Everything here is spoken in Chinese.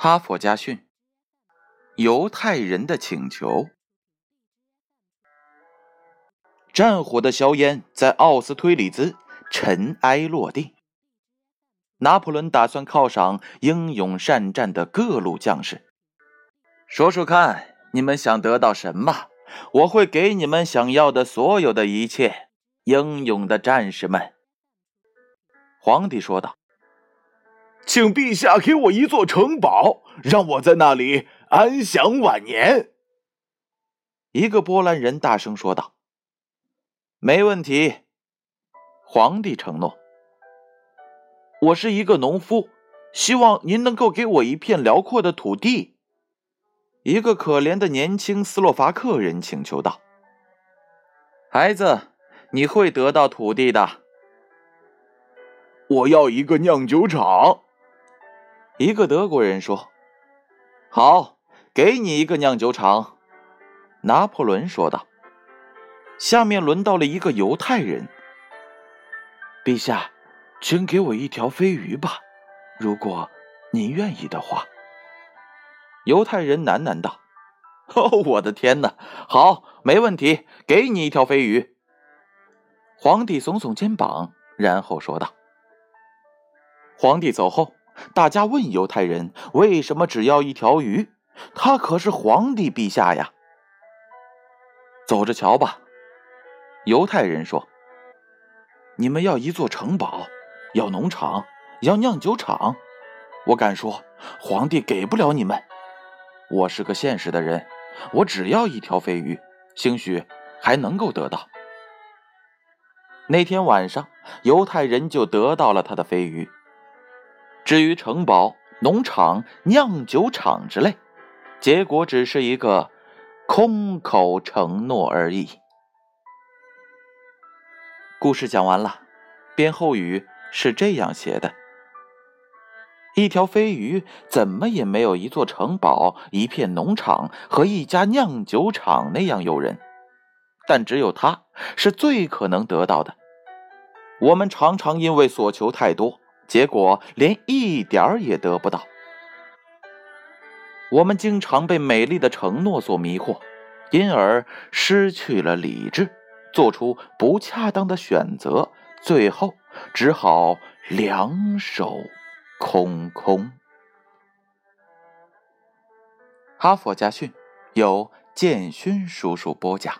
哈佛家训：犹太人的请求。战火的硝烟在奥斯推里兹尘埃落定。拿破仑打算犒赏英勇善战的各路将士。说说看，你们想得到什么？我会给你们想要的所有的一切，英勇的战士们。皇帝说道：“请陛下给我一座城堡，让我在那里安享晚年。”一个波兰人大声说道：“没问题。”皇帝承诺：“我是一个农夫，希望您能够给我一片辽阔的土地。”一个可怜的年轻斯洛伐克人请求道：“孩子，你会得到土地的。我要一个酿酒厂。”一个德国人说：“好，给你一个酿酒厂。”拿破仑说道：“下面轮到了一个犹太人。陛下，请给我一条飞鱼吧，如果您愿意的话。”犹太人喃喃道：“哦，我的天哪！好，没问题，给你一条飞鱼。”皇帝耸耸肩膀，然后说道：“皇帝走后，大家问犹太人为什么只要一条鱼？他可是皇帝陛下呀！”走着瞧吧。犹太人说：“你们要一座城堡，要农场，要酿酒厂。我敢说，皇帝给不了你们。”我是个现实的人，我只要一条飞鱼，兴许还能够得到。那天晚上，犹太人就得到了他的飞鱼。至于城堡、农场、酿酒厂之类，结果只是一个空口承诺而已。故事讲完了，编后语是这样写的。一条飞鱼怎么也没有一座城堡、一片农场和一家酿酒厂那样诱人，但只有它是最可能得到的。我们常常因为所求太多，结果连一点儿也得不到。我们经常被美丽的承诺所迷惑，因而失去了理智，做出不恰当的选择，最后只好两手。空空。哈佛家训由建勋叔叔播讲。